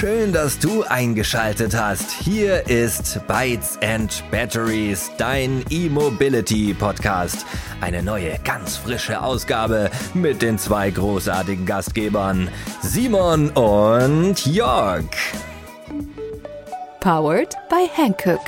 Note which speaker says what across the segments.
Speaker 1: Schön, dass du eingeschaltet hast. Hier ist Bytes and Batteries, dein E-Mobility Podcast. Eine neue, ganz frische Ausgabe mit den zwei großartigen Gastgebern, Simon und Jörg.
Speaker 2: Powered by Hankook.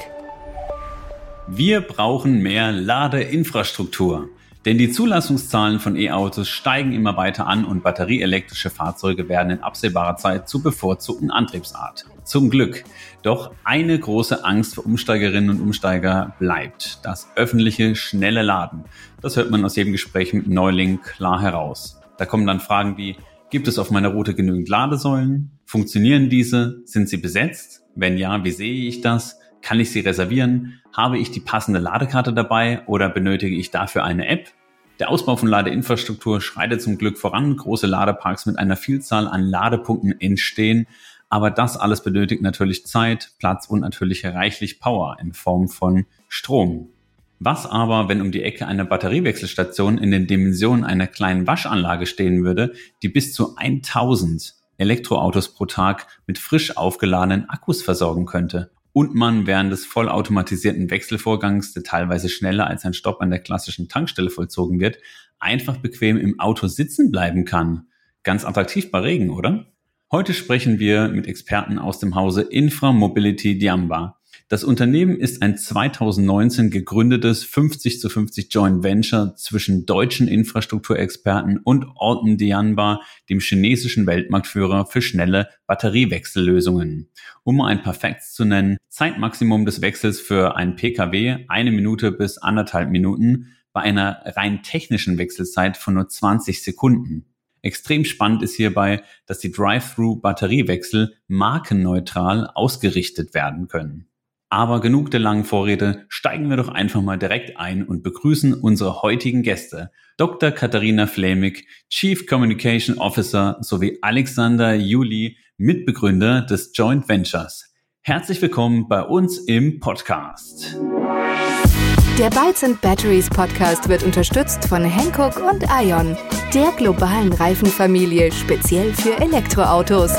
Speaker 3: Wir brauchen mehr Ladeinfrastruktur. Denn die Zulassungszahlen von E-Autos steigen immer weiter an und batterieelektrische Fahrzeuge werden in absehbarer Zeit zur bevorzugten Antriebsart. Zum Glück. Doch eine große Angst für Umsteigerinnen und Umsteiger bleibt. Das öffentliche, schnelle Laden. Das hört man aus jedem Gespräch mit Neuling klar heraus. Da kommen dann Fragen wie, gibt es auf meiner Route genügend Ladesäulen? Funktionieren diese? Sind sie besetzt? Wenn ja, wie sehe ich das? Kann ich sie reservieren? Habe ich die passende Ladekarte dabei oder benötige ich dafür eine App? Der Ausbau von Ladeinfrastruktur schreitet zum Glück voran. Große Ladeparks mit einer Vielzahl an Ladepunkten entstehen. Aber das alles benötigt natürlich Zeit, Platz und natürlich reichlich Power in Form von Strom. Was aber, wenn um die Ecke eine Batteriewechselstation in den Dimensionen einer kleinen Waschanlage stehen würde, die bis zu 1000 Elektroautos pro Tag mit frisch aufgeladenen Akkus versorgen könnte und man während des vollautomatisierten Wechselvorgangs, der teilweise schneller als ein Stopp an der klassischen Tankstelle vollzogen wird, einfach bequem im Auto sitzen bleiben kann. Ganz attraktiv bei Regen, oder? Heute sprechen wir mit Experten aus dem Hause Infra Mobility Diamba. Das Unternehmen ist ein 2019 gegründetes 50 zu 50 Joint Venture zwischen deutschen Infrastrukturexperten und Alton Dianba, dem chinesischen Weltmarktführer für schnelle Batteriewechsellösungen. Um mal ein paar Facts zu nennen, Zeitmaximum des Wechsels für ein Pkw eine Minute bis anderthalb Minuten, bei einer rein technischen Wechselzeit von nur 20 Sekunden. Extrem spannend ist hierbei, dass die Drive-Thru-Batteriewechsel markenneutral ausgerichtet werden können. Aber genug der langen Vorrede, steigen wir doch einfach mal direkt ein und begrüßen unsere heutigen Gäste. Dr. Katharina Flemig, Chief Communication Officer sowie Alexander Juli, Mitbegründer des Joint Ventures. Herzlich willkommen bei uns im Podcast.
Speaker 2: Der Bytes and Batteries Podcast wird unterstützt von Hankook und Ion, der globalen Reifenfamilie speziell für Elektroautos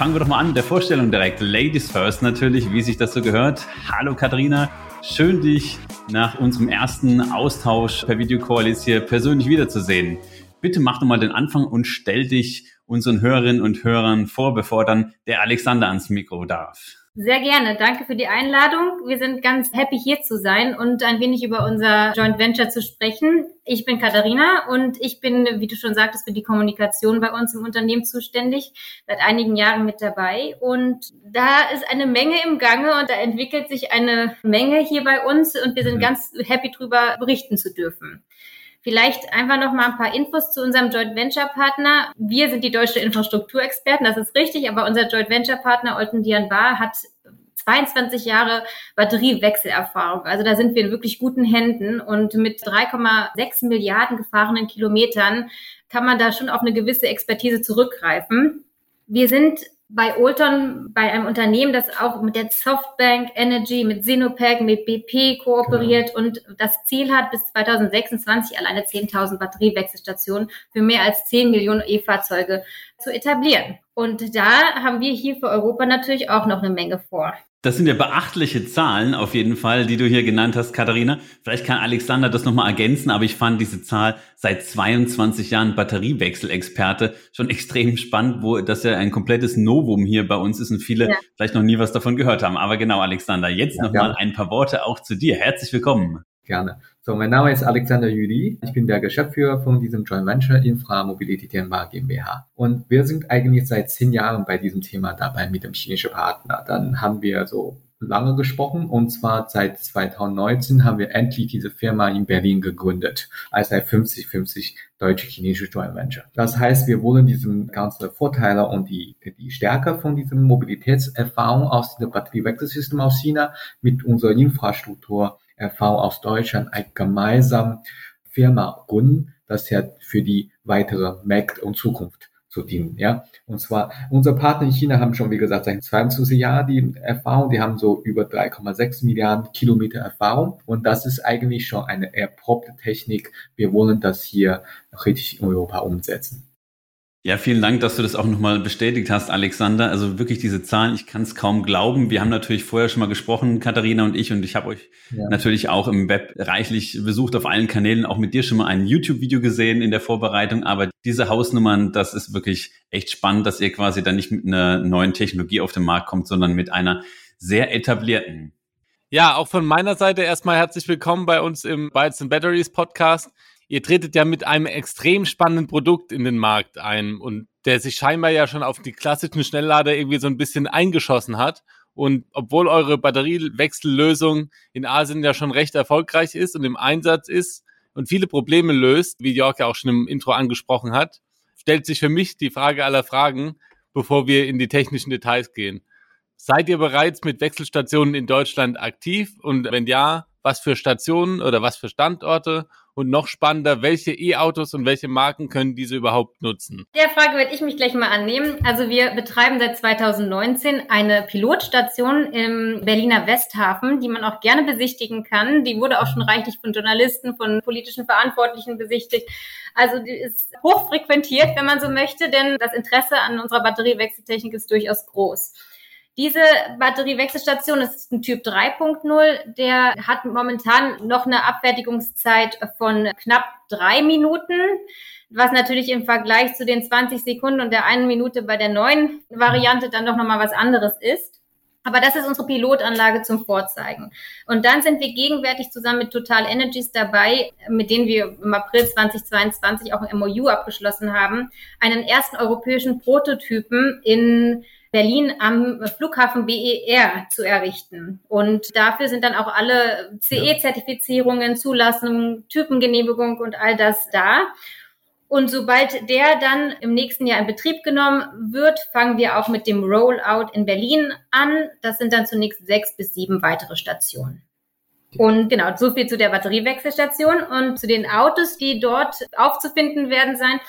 Speaker 3: fangen wir doch mal an mit der Vorstellung direkt. Ladies first natürlich, wie sich das so gehört. Hallo Katharina, schön dich nach unserem ersten Austausch per Videocall jetzt hier persönlich wiederzusehen. Bitte mach doch mal den Anfang und stell dich unseren Hörerinnen und Hörern vor, bevor dann der Alexander ans Mikro darf.
Speaker 4: Sehr gerne. Danke für die Einladung. Wir sind ganz happy hier zu sein und ein wenig über unser Joint Venture zu sprechen. Ich bin Katharina und ich bin, wie du schon sagtest, für die Kommunikation bei uns im Unternehmen zuständig, seit einigen Jahren mit dabei. Und da ist eine Menge im Gange und da entwickelt sich eine Menge hier bei uns und wir sind mhm. ganz happy drüber berichten zu dürfen. Vielleicht einfach noch mal ein paar Infos zu unserem Joint Venture Partner. Wir sind die deutsche Infrastrukturexperten, das ist richtig, aber unser Joint Venture Partner Olten Dian Bar hat 22 Jahre Batteriewechselerfahrung. Also da sind wir in wirklich guten Händen und mit 3,6 Milliarden gefahrenen Kilometern kann man da schon auf eine gewisse Expertise zurückgreifen. Wir sind bei Olton, bei einem Unternehmen, das auch mit der Softbank Energy, mit Sinopec, mit BP kooperiert genau. und das Ziel hat, bis 2026 alleine 10.000 Batteriewechselstationen für mehr als 10 Millionen E-Fahrzeuge zu etablieren. Und da haben wir hier für Europa natürlich auch noch eine Menge vor.
Speaker 3: Das sind ja beachtliche Zahlen auf jeden Fall, die du hier genannt hast, Katharina. Vielleicht kann Alexander das nochmal ergänzen, aber ich fand diese Zahl seit 22 Jahren Batteriewechselexperte schon extrem spannend, wo das ja ein komplettes Novum hier bei uns ist und viele ja. vielleicht noch nie was davon gehört haben. Aber genau, Alexander, jetzt ja, nochmal ein paar Worte auch zu dir. Herzlich willkommen.
Speaker 5: Gerne. So, mein Name ist Alexander Juli. Ich bin der Geschäftsführer von diesem Joint Venture Infra Mobility Tianma GmbH. Und wir sind eigentlich seit zehn Jahren bei diesem Thema dabei mit dem chinesischen Partner. Dann haben wir so lange gesprochen und zwar seit 2019 haben wir endlich diese Firma in Berlin gegründet als ein 50-50 deutsche-chinesische Joint Venture. Das heißt, wir wollen diesen ganzen Vorteile und die, die Stärke von diesem Mobilitätserfahrung aus dem Batteriewechselsystem aus China mit unserer Infrastruktur Erfahrung aus Deutschland eine gemeinsame Firma gründen, das ja für die weitere Märkte und Zukunft zu dienen, ja. Und zwar, unsere Partner in China haben schon, wie gesagt, seit 22 Jahren die Erfahrung, die haben so über 3,6 Milliarden Kilometer Erfahrung. Und das ist eigentlich schon eine erprobte Technik. Wir wollen das hier richtig in Europa umsetzen.
Speaker 3: Ja, vielen Dank, dass du das auch nochmal bestätigt hast, Alexander. Also wirklich diese Zahlen, ich kann es kaum glauben. Wir haben natürlich vorher schon mal gesprochen, Katharina und ich, und ich habe euch ja. natürlich auch im Web reichlich besucht auf allen Kanälen, auch mit dir schon mal ein YouTube-Video gesehen in der Vorbereitung. Aber diese Hausnummern, das ist wirklich echt spannend, dass ihr quasi dann nicht mit einer neuen Technologie auf den Markt kommt, sondern mit einer sehr etablierten.
Speaker 6: Ja, auch von meiner Seite erstmal herzlich willkommen bei uns im Bytes and Batteries Podcast ihr tretet ja mit einem extrem spannenden Produkt in den Markt ein und der sich scheinbar ja schon auf die klassischen Schnelllader irgendwie so ein bisschen eingeschossen hat. Und obwohl eure Batteriewechsellösung in Asien ja schon recht erfolgreich ist und im Einsatz ist und viele Probleme löst, wie Jörg ja auch schon im Intro angesprochen hat, stellt sich für mich die Frage aller Fragen, bevor wir in die technischen Details gehen. Seid ihr bereits mit Wechselstationen in Deutschland aktiv? Und wenn ja, was für Stationen oder was für Standorte? Und noch spannender, welche E-Autos und welche Marken können diese überhaupt nutzen?
Speaker 4: Der Frage werde ich mich gleich mal annehmen. Also wir betreiben seit 2019 eine Pilotstation im Berliner Westhafen, die man auch gerne besichtigen kann. Die wurde auch schon reichlich von Journalisten, von politischen Verantwortlichen besichtigt. Also die ist hochfrequentiert, wenn man so möchte, denn das Interesse an unserer Batteriewechseltechnik ist durchaus groß. Diese Batteriewechselstation ist ein Typ 3.0. Der hat momentan noch eine Abfertigungszeit von knapp drei Minuten, was natürlich im Vergleich zu den 20 Sekunden und der einen Minute bei der neuen Variante dann doch nochmal was anderes ist. Aber das ist unsere Pilotanlage zum Vorzeigen. Und dann sind wir gegenwärtig zusammen mit Total Energies dabei, mit denen wir im April 2022 auch ein MOU abgeschlossen haben, einen ersten europäischen Prototypen in Berlin am Flughafen BER zu errichten. Und dafür sind dann auch alle CE-Zertifizierungen, Zulassungen, Typengenehmigung und all das da. Und sobald der dann im nächsten Jahr in Betrieb genommen wird, fangen wir auch mit dem Rollout in Berlin an. Das sind dann zunächst sechs bis sieben weitere Stationen. Und genau, so viel zu der Batteriewechselstation und zu den Autos, die dort aufzufinden werden sein.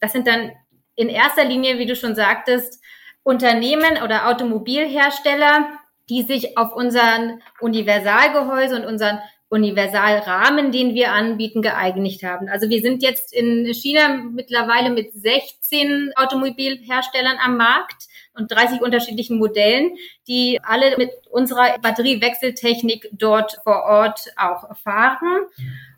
Speaker 4: Das sind dann in erster Linie, wie du schon sagtest, Unternehmen oder Automobilhersteller, die sich auf unseren Universalgehäuse und unseren Universalrahmen, den wir anbieten, geeinigt haben. Also wir sind jetzt in China mittlerweile mit 16 Automobilherstellern am Markt und 30 unterschiedlichen Modellen, die alle mit unserer Batteriewechseltechnik dort vor Ort auch fahren.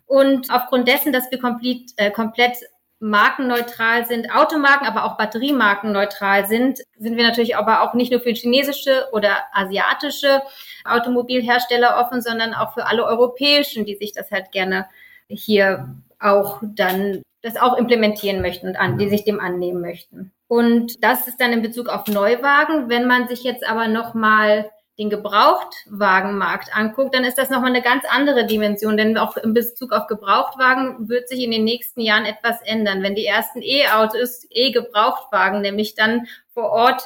Speaker 4: Und aufgrund dessen, dass wir komplett, äh, komplett markenneutral sind, Automarken, aber auch Batteriemarkenneutral sind, sind wir natürlich aber auch nicht nur für chinesische oder asiatische Automobilhersteller offen, sondern auch für alle europäischen, die sich das halt gerne hier auch dann das auch implementieren möchten und an, die sich dem annehmen möchten. Und das ist dann in Bezug auf Neuwagen. Wenn man sich jetzt aber nochmal den Gebrauchtwagenmarkt anguckt, dann ist das nochmal eine ganz andere Dimension, denn auch in Bezug auf Gebrauchtwagen wird sich in den nächsten Jahren etwas ändern. Wenn die ersten E-Autos, E-Gebrauchtwagen nämlich dann vor Ort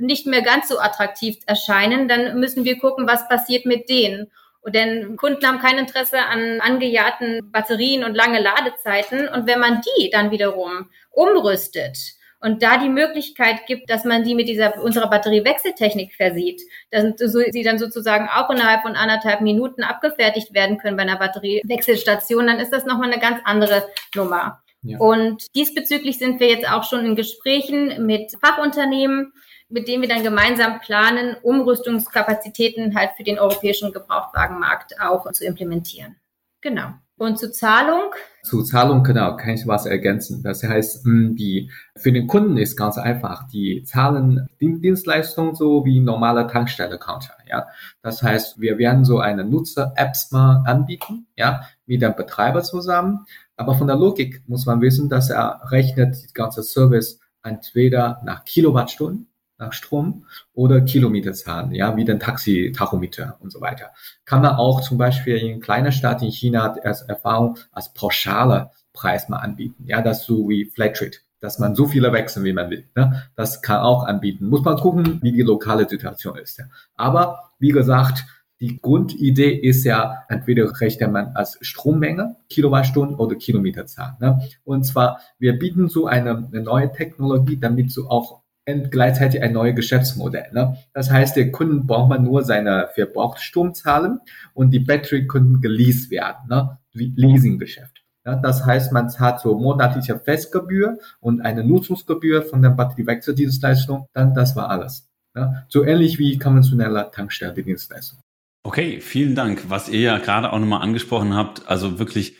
Speaker 4: nicht mehr ganz so attraktiv erscheinen, dann müssen wir gucken, was passiert mit denen. Und denn Kunden haben kein Interesse an angejahrten Batterien und lange Ladezeiten. Und wenn man die dann wiederum umrüstet, und da die Möglichkeit gibt, dass man die mit dieser unserer Batteriewechseltechnik versieht, dass sie dann sozusagen auch innerhalb von anderthalb Minuten abgefertigt werden können bei einer Batteriewechselstation, dann ist das nochmal eine ganz andere Nummer. Ja. Und diesbezüglich sind wir jetzt auch schon in Gesprächen mit Fachunternehmen, mit denen wir dann gemeinsam planen, Umrüstungskapazitäten halt für den europäischen Gebrauchtwagenmarkt auch zu implementieren. Genau. Und zur Zahlung?
Speaker 5: Zur Zahlung, genau, kann ich was ergänzen. Das heißt, hm, die, für den Kunden ist ganz einfach. Die zahlen Dienstleistungen so wie normale Tankstelle-Counter, ja. Das heißt, wir werden so eine Nutzer-Apps mal anbieten, ja, mit dem Betreiber zusammen. Aber von der Logik muss man wissen, dass er rechnet die ganze Service entweder nach Kilowattstunden nach Strom oder Kilometerzahlen, ja, wie den Taxi-Tachometer und so weiter. Kann man auch zum Beispiel in kleiner Stadt in China als Erfahrung als pauschale Preis mal anbieten, ja, das so wie Flatrate, dass man so viele wechseln, wie man will. Ne? Das kann auch anbieten. Muss man gucken, wie die lokale Situation ist. Ja. Aber wie gesagt, die Grundidee ist ja, entweder rechnet man als Strommenge, Kilowattstunden oder Kilometerzahl. Ne? Und zwar, wir bieten so eine, eine neue Technologie, damit du auch gleichzeitig ein neues Geschäftsmodell. Ne? Das heißt, der Kunden braucht man nur seine Verbrauchsstrom zahlen und die Battery könnten geleast werden, ne? Leasinggeschäft. Ja, das heißt, man zahlt so monatliche Festgebühr und eine Nutzungsgebühr von der Batteriewechseldienstleistung. Dann das war alles. Ja, so ähnlich wie konventionelle Tankstellendienstleistung.
Speaker 3: Okay, vielen Dank. Was ihr ja gerade auch nochmal angesprochen habt, also wirklich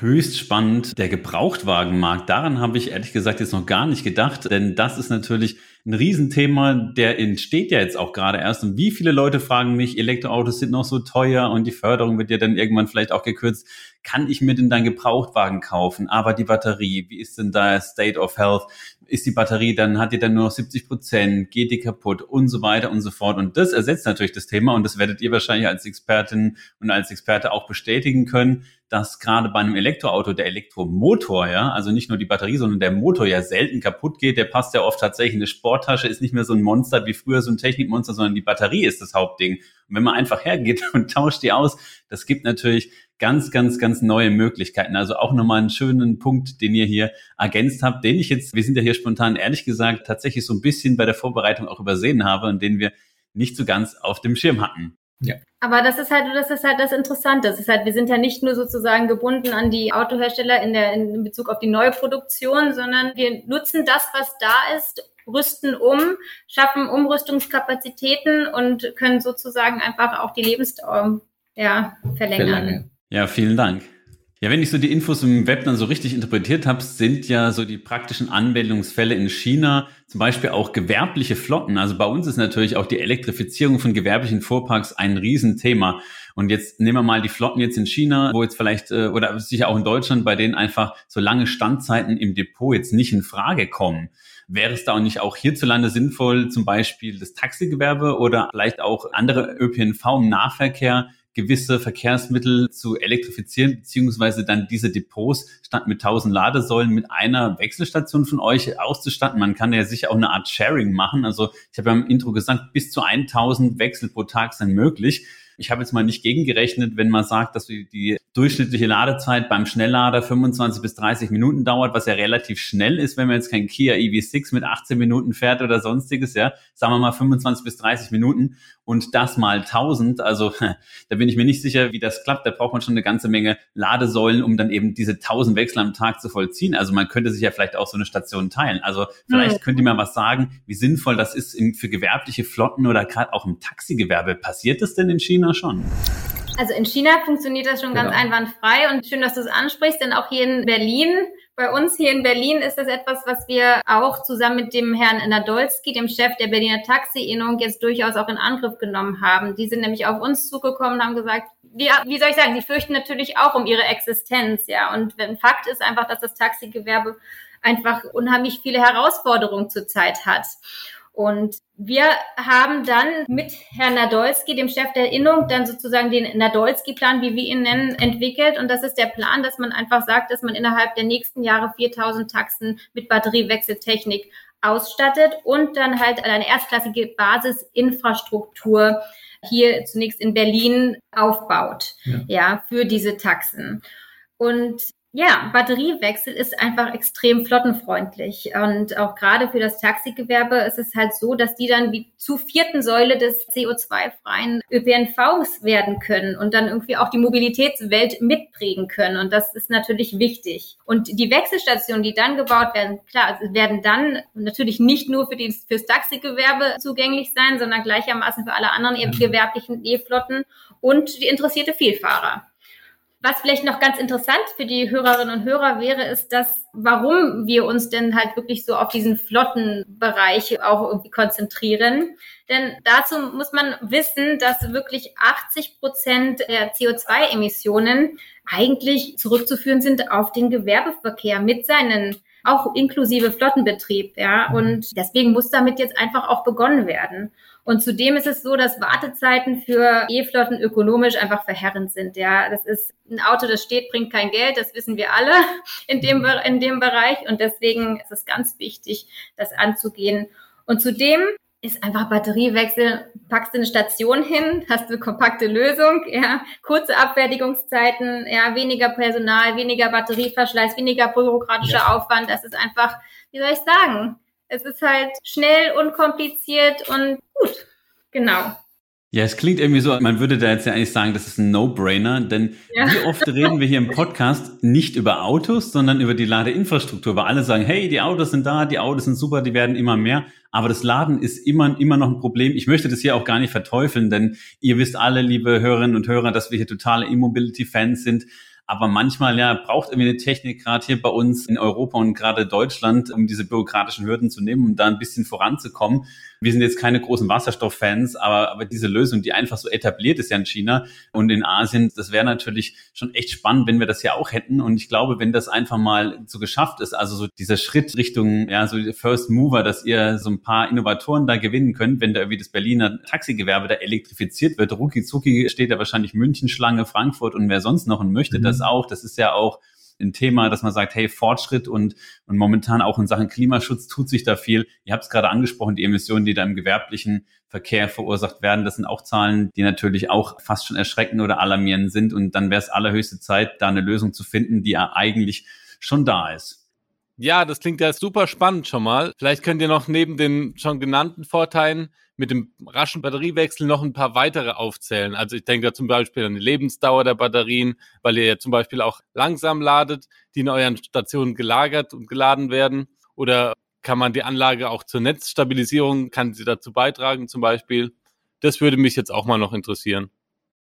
Speaker 3: höchst spannend. Der Gebrauchtwagenmarkt, daran habe ich ehrlich gesagt jetzt noch gar nicht gedacht, denn das ist natürlich ein Riesenthema, der entsteht ja jetzt auch gerade erst. Und wie viele Leute fragen mich, Elektroautos sind noch so teuer und die Förderung wird ja dann irgendwann vielleicht auch gekürzt. Kann ich mir denn dann Gebrauchtwagen kaufen? Aber die Batterie, wie ist denn da State of Health? Ist die Batterie, dann hat die dann nur noch 70 Prozent, geht die kaputt und so weiter und so fort. Und das ersetzt natürlich das Thema und das werdet ihr wahrscheinlich als Expertin und als Experte auch bestätigen können, dass gerade bei einem Elektroauto der Elektromotor, ja, also nicht nur die Batterie, sondern der Motor ja selten kaputt geht. Der passt ja oft tatsächlich in eine Sporttasche, ist nicht mehr so ein Monster wie früher so ein Technikmonster, sondern die Batterie ist das Hauptding. Und wenn man einfach hergeht und tauscht die aus, das gibt natürlich ganz, ganz, ganz neue Möglichkeiten. Also auch nochmal einen schönen Punkt, den ihr hier ergänzt habt, den ich jetzt, wir sind ja hier spontan ehrlich gesagt, tatsächlich so ein bisschen bei der Vorbereitung auch übersehen habe und den wir nicht so ganz auf dem Schirm hatten.
Speaker 4: Ja. Aber das ist halt, das ist halt das Interessante. Das ist halt, wir sind ja nicht nur sozusagen gebunden an die Autohersteller in der, in Bezug auf die neue Produktion, sondern wir nutzen das, was da ist, rüsten um, schaffen Umrüstungskapazitäten und können sozusagen einfach auch die Lebensdauer ja, verlängern. Verlange.
Speaker 3: Ja, vielen Dank. Ja, wenn ich so die Infos im Web dann so richtig interpretiert habe, sind ja so die praktischen Anwendungsfälle in China zum Beispiel auch gewerbliche Flotten. Also bei uns ist natürlich auch die Elektrifizierung von gewerblichen Fuhrparks ein Riesenthema. Und jetzt nehmen wir mal die Flotten jetzt in China, wo jetzt vielleicht, äh, oder sicher auch in Deutschland, bei denen einfach so lange Standzeiten im Depot jetzt nicht in Frage kommen. Wäre es da auch nicht auch hierzulande sinnvoll, zum Beispiel das Taxigewerbe oder vielleicht auch andere ÖPNV im Nahverkehr gewisse Verkehrsmittel zu elektrifizieren, beziehungsweise dann diese Depots statt mit 1000 Ladesäulen mit einer Wechselstation von euch auszustatten. Man kann ja sicher auch eine Art Sharing machen. Also ich habe ja im Intro gesagt, bis zu 1000 Wechsel pro Tag sind möglich. Ich habe jetzt mal nicht gegengerechnet, wenn man sagt, dass die durchschnittliche Ladezeit beim Schnelllader 25 bis 30 Minuten dauert, was ja relativ schnell ist, wenn man jetzt kein Kia EV6 mit 18 Minuten fährt oder sonstiges, ja, sagen wir mal 25 bis 30 Minuten und das mal 1000, also da bin ich mir nicht sicher, wie das klappt. Da braucht man schon eine ganze Menge Ladesäulen, um dann eben diese 1000 Wechsel am Tag zu vollziehen. Also man könnte sich ja vielleicht auch so eine Station teilen. Also vielleicht könnt ihr mal was sagen, wie sinnvoll das ist für gewerbliche Flotten oder gerade auch im Taxigewerbe. Passiert das denn in China schon?
Speaker 4: Also in China funktioniert das schon genau. ganz einwandfrei und schön, dass du es ansprichst, denn auch hier in Berlin, bei uns hier in Berlin ist das etwas, was wir auch zusammen mit dem Herrn Nadolski, dem Chef der Berliner Taxi-Innung, jetzt durchaus auch in Angriff genommen haben. Die sind nämlich auf uns zugekommen und haben gesagt, wie, wie soll ich sagen, sie fürchten natürlich auch um ihre Existenz, ja. Und wenn Fakt ist einfach, dass das Taxigewerbe einfach unheimlich viele Herausforderungen zurzeit hat. Und wir haben dann mit Herrn Nadolski, dem Chef der Innung, dann sozusagen den Nadolski-Plan, wie wir ihn nennen, entwickelt. Und das ist der Plan, dass man einfach sagt, dass man innerhalb der nächsten Jahre 4000 Taxen mit Batteriewechseltechnik ausstattet und dann halt eine erstklassige Basisinfrastruktur hier zunächst in Berlin aufbaut, ja, ja für diese Taxen. Und ja, Batteriewechsel ist einfach extrem flottenfreundlich. Und auch gerade für das Taxigewerbe ist es halt so, dass die dann wie zu vierten Säule des CO2-freien ÖPNVs werden können und dann irgendwie auch die Mobilitätswelt mitprägen können. Und das ist natürlich wichtig. Und die Wechselstationen, die dann gebaut werden, klar, werden dann natürlich nicht nur für die, fürs Taxigewerbe zugänglich sein, sondern gleichermaßen für alle anderen gewerblichen E-Flotten und die interessierte Vielfahrer. Was vielleicht noch ganz interessant für die Hörerinnen und Hörer wäre, ist, dass warum wir uns denn halt wirklich so auf diesen Flottenbereich auch irgendwie konzentrieren. Denn dazu muss man wissen, dass wirklich 80 Prozent der CO2-Emissionen eigentlich zurückzuführen sind auf den Gewerbeverkehr mit seinen auch inklusive Flottenbetrieb, ja. Und deswegen muss damit jetzt einfach auch begonnen werden. Und zudem ist es so, dass Wartezeiten für E-Flotten ökonomisch einfach verheerend sind. Ja, das ist ein Auto, das steht, bringt kein Geld. Das wissen wir alle in dem, in dem Bereich. Und deswegen ist es ganz wichtig, das anzugehen. Und zudem ist einfach Batteriewechsel, packst du eine Station hin, hast eine kompakte Lösung, ja, kurze Abfertigungszeiten, ja, weniger Personal, weniger Batterieverschleiß, weniger bürokratischer ja. Aufwand. Das ist einfach, wie soll ich sagen, es ist halt schnell, unkompliziert und gut. Genau.
Speaker 3: Ja, es klingt irgendwie so, man würde da jetzt ja eigentlich sagen, das ist ein No-Brainer, denn ja. wie oft reden wir hier im Podcast nicht über Autos, sondern über die Ladeinfrastruktur, weil alle sagen, hey, die Autos sind da, die Autos sind super, die werden immer mehr, aber das Laden ist immer, immer noch ein Problem. Ich möchte das hier auch gar nicht verteufeln, denn ihr wisst alle, liebe Hörerinnen und Hörer, dass wir hier totale E-Mobility-Fans sind. Aber manchmal ja braucht irgendwie eine Technik, gerade hier bei uns in Europa und gerade Deutschland, um diese bürokratischen Hürden zu nehmen, um da ein bisschen voranzukommen. Wir sind jetzt keine großen Wasserstofffans, aber, aber diese Lösung, die einfach so etabliert ist ja in China und in Asien, das wäre natürlich schon echt spannend, wenn wir das ja auch hätten. Und ich glaube, wenn das einfach mal so geschafft ist, also so dieser Schritt Richtung, ja, so First Mover, dass ihr so ein paar Innovatoren da gewinnen könnt, wenn da irgendwie das Berliner Taxigewerbe da elektrifiziert wird. Ruki Zuki steht da wahrscheinlich München, Schlange, Frankfurt und wer sonst noch und möchte mhm. das auch. Das ist ja auch ein Thema, dass man sagt, hey, Fortschritt und, und momentan auch in Sachen Klimaschutz tut sich da viel. Ihr habt es gerade angesprochen, die Emissionen, die da im gewerblichen Verkehr verursacht werden, das sind auch Zahlen, die natürlich auch fast schon erschreckend oder alarmierend sind. Und dann wäre es allerhöchste Zeit, da eine Lösung zu finden, die ja eigentlich schon da ist.
Speaker 6: Ja, das klingt ja super spannend schon mal. Vielleicht könnt ihr noch neben den schon genannten Vorteilen mit dem raschen Batteriewechsel noch ein paar weitere aufzählen. Also ich denke da zum Beispiel an die Lebensdauer der Batterien, weil ihr ja zum Beispiel auch langsam ladet, die in euren Stationen gelagert und geladen werden. Oder kann man die Anlage auch zur Netzstabilisierung, kann sie dazu beitragen zum Beispiel? Das würde mich jetzt auch mal noch interessieren.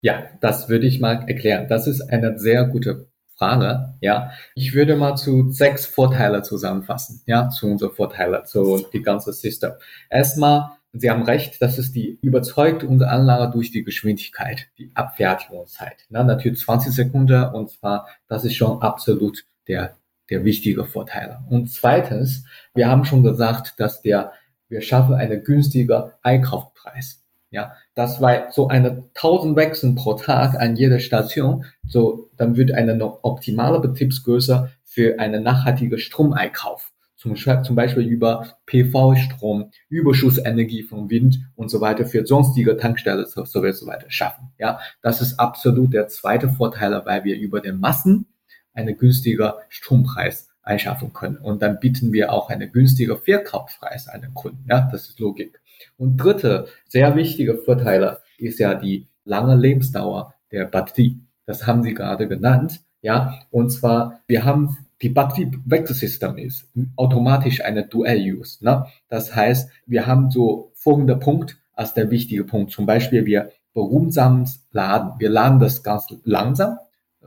Speaker 5: Ja, das würde ich mal erklären. Das ist eine sehr gute Frage, ja. Ich würde mal zu sechs Vorteile zusammenfassen, ja, zu unseren Vorteilen, zu die ganze System. Erstmal, Sie haben recht, das ist die überzeugt unsere Anlage durch die Geschwindigkeit, die Abfertigungszeit. Na, natürlich 20 Sekunden und zwar, das ist schon absolut der, der wichtige Vorteil. Und zweitens, wir haben schon gesagt, dass der, wir schaffen einen günstiger Einkaufspreis. Ja, das war so eine 1000 Wechseln pro Tag an jeder Station. So, dann wird eine noch optimale Betriebsgröße für einen nachhaltigen Stromeinkauf. Zum, zum Beispiel über PV-Strom, Überschussenergie von Wind und so weiter für sonstige Tankstellen so, so weiter schaffen. Ja, das ist absolut der zweite Vorteil, weil wir über den Massen einen günstiger Strompreis einschaffen können. Und dann bieten wir auch eine günstige Verkaufspreis an den Kunden. Ja, das ist Logik. Und dritte, sehr wichtige Vorteile ist ja die lange Lebensdauer der Batterie. Das haben Sie gerade genannt. Ja, und zwar, wir haben die Batteriewechselsystem ist automatisch eine Dual-Use. Ne? Das heißt, wir haben so folgender Punkt als der wichtige Punkt. Zum Beispiel, wir behutsams laden. Wir laden das ganz langsam,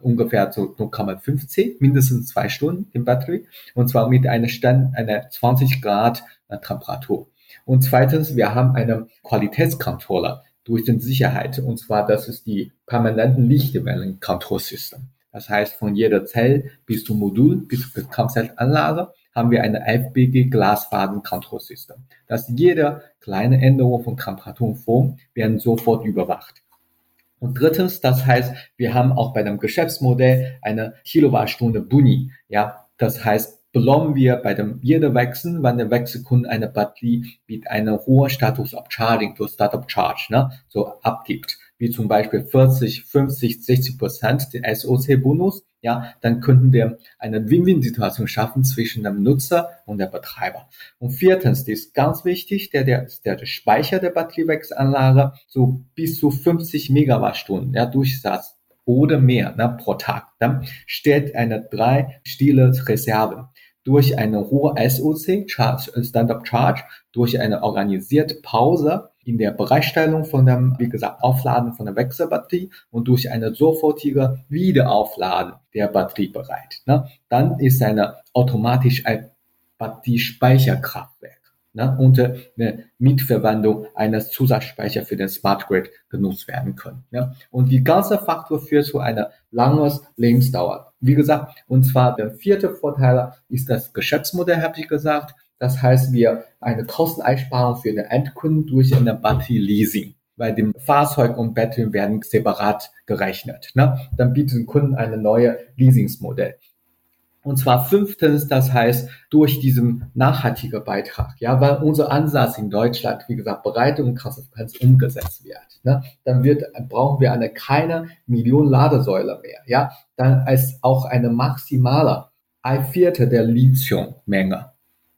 Speaker 5: ungefähr so 0,15, mindestens zwei Stunden in Batterie. Und zwar mit einer, Stand, einer 20 Grad Temperatur. Und zweitens, wir haben einen Qualitätscontroller durch den Sicherheit. Und zwar, das ist die permanenten Lichtwellen-Kontrollsystem. Das heißt, von jeder Zell bis zum Modul, bis zur Kampfzellanlage haben wir eine FBG Glasfaden-Kontrollsystem. Dass jede kleine Änderung von Temperatur und Form werden sofort überwacht. Und drittens, das heißt, wir haben auch bei dem Geschäftsmodell eine Kilowattstunde Buni. Ja, das heißt, belohnen wir bei dem jeder Wechsel, wenn der Wechselkunde eine Batterie mit einem hohen Status of Charging durch Startup Charge ne, so abgibt, wie zum Beispiel 40, 50, 60 Prozent der SOC-Bonus, ja, dann könnten wir eine Win-Win-Situation schaffen zwischen dem Nutzer und der Betreiber. Und viertens, das ist ganz wichtig, der, der, der, der Speicher der Batteriewechselanlage so bis zu 50 Megawattstunden, ja, Durchsatz oder mehr ne, pro Tag. Dann stellt eine drei Stile Reserve durch eine hohe SOC, Charge, Stand-up Charge, durch eine organisierte Pause in der Bereitstellung von dem, wie gesagt, Aufladen von der Wechselbatterie und durch eine sofortige Wiederaufladen der Batterie bereit. Ne? Dann ist eine automatisch ein Batteriespeicherkraftwerk ne, unter der Mitverwendung eines Zusatzspeichers für den Smart Grid genutzt werden können. Ne. Und die ganze Faktor führt zu einer langen Lebensdauer. Wie gesagt, und zwar der vierte Vorteil ist das Geschäftsmodell, habe ich gesagt. Das heißt, wir eine Kosteneinsparung für den Endkunden durch eine Batterie-Leasing weil dem Fahrzeug und Batterie werden separat gerechnet. Ne? Dann bietet den Kunden eine neue Leasingsmodell. Und zwar fünftens, das heißt, durch diesen nachhaltigen Beitrag, ja, weil unser Ansatz in Deutschland, wie gesagt, Bereitung und Konsequenz umgesetzt wird, ne, dann wird, brauchen wir eine keine Million Ladesäule mehr, ja, dann als auch eine maximale ein Viertel der Lithiummenge,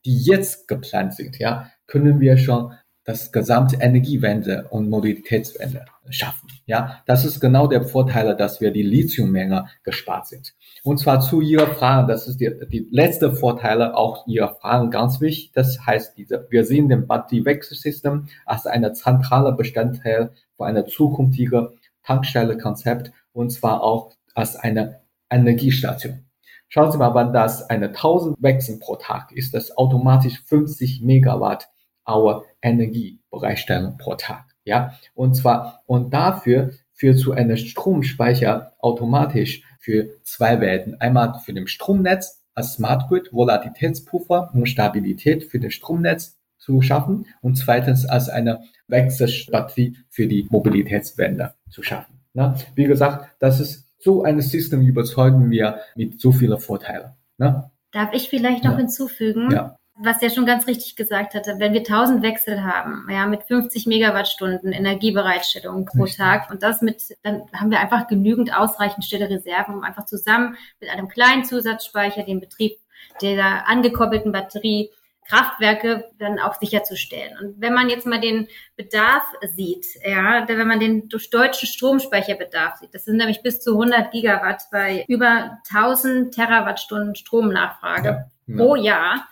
Speaker 5: die jetzt geplant sind, ja, können wir schon das gesamte Energiewende und Mobilitätswende schaffen. Ja, das ist genau der Vorteil, dass wir die Lithiummenge gespart sind. Und zwar zu Ihrer Frage, das ist die, die letzte Vorteile auch Ihrer Fragen ganz wichtig. Das heißt, diese, wir sehen den Batteriewechselsystem als eine zentrale Bestandteil für eine zukünftige Tankstelle-Konzept und zwar auch als eine Energiestation. Schauen Sie mal, wenn das eine 1000 Wechsel pro Tag ist, das automatisch 50 Megawatt Hour Energiebereitstellung pro Tag. Ja, und zwar, und dafür führt zu einem Stromspeicher automatisch für zwei Welten. Einmal für dem Stromnetz als Smart Grid, Volatilitätspuffer und Stabilität für das Stromnetz zu schaffen und zweitens als eine Wechselbatterie für die Mobilitätswende zu schaffen. Na, wie gesagt, das ist so ein System überzeugen wir mit so vielen Vorteilen.
Speaker 4: Ne? Darf ich vielleicht noch ja. hinzufügen? Ja was er schon ganz richtig gesagt hatte, wenn wir 1000 Wechsel haben, ja, mit 50 Megawattstunden Energiebereitstellung pro richtig. Tag und das mit, dann haben wir einfach genügend ausreichend stille Reserven, um einfach zusammen mit einem kleinen Zusatzspeicher den Betrieb der angekoppelten Batterie Kraftwerke dann auch sicherzustellen. Und wenn man jetzt mal den Bedarf sieht, ja, wenn man den durch deutschen Stromspeicherbedarf sieht, das sind nämlich bis zu 100 Gigawatt bei über 1000 Terawattstunden Stromnachfrage ja, pro Jahr,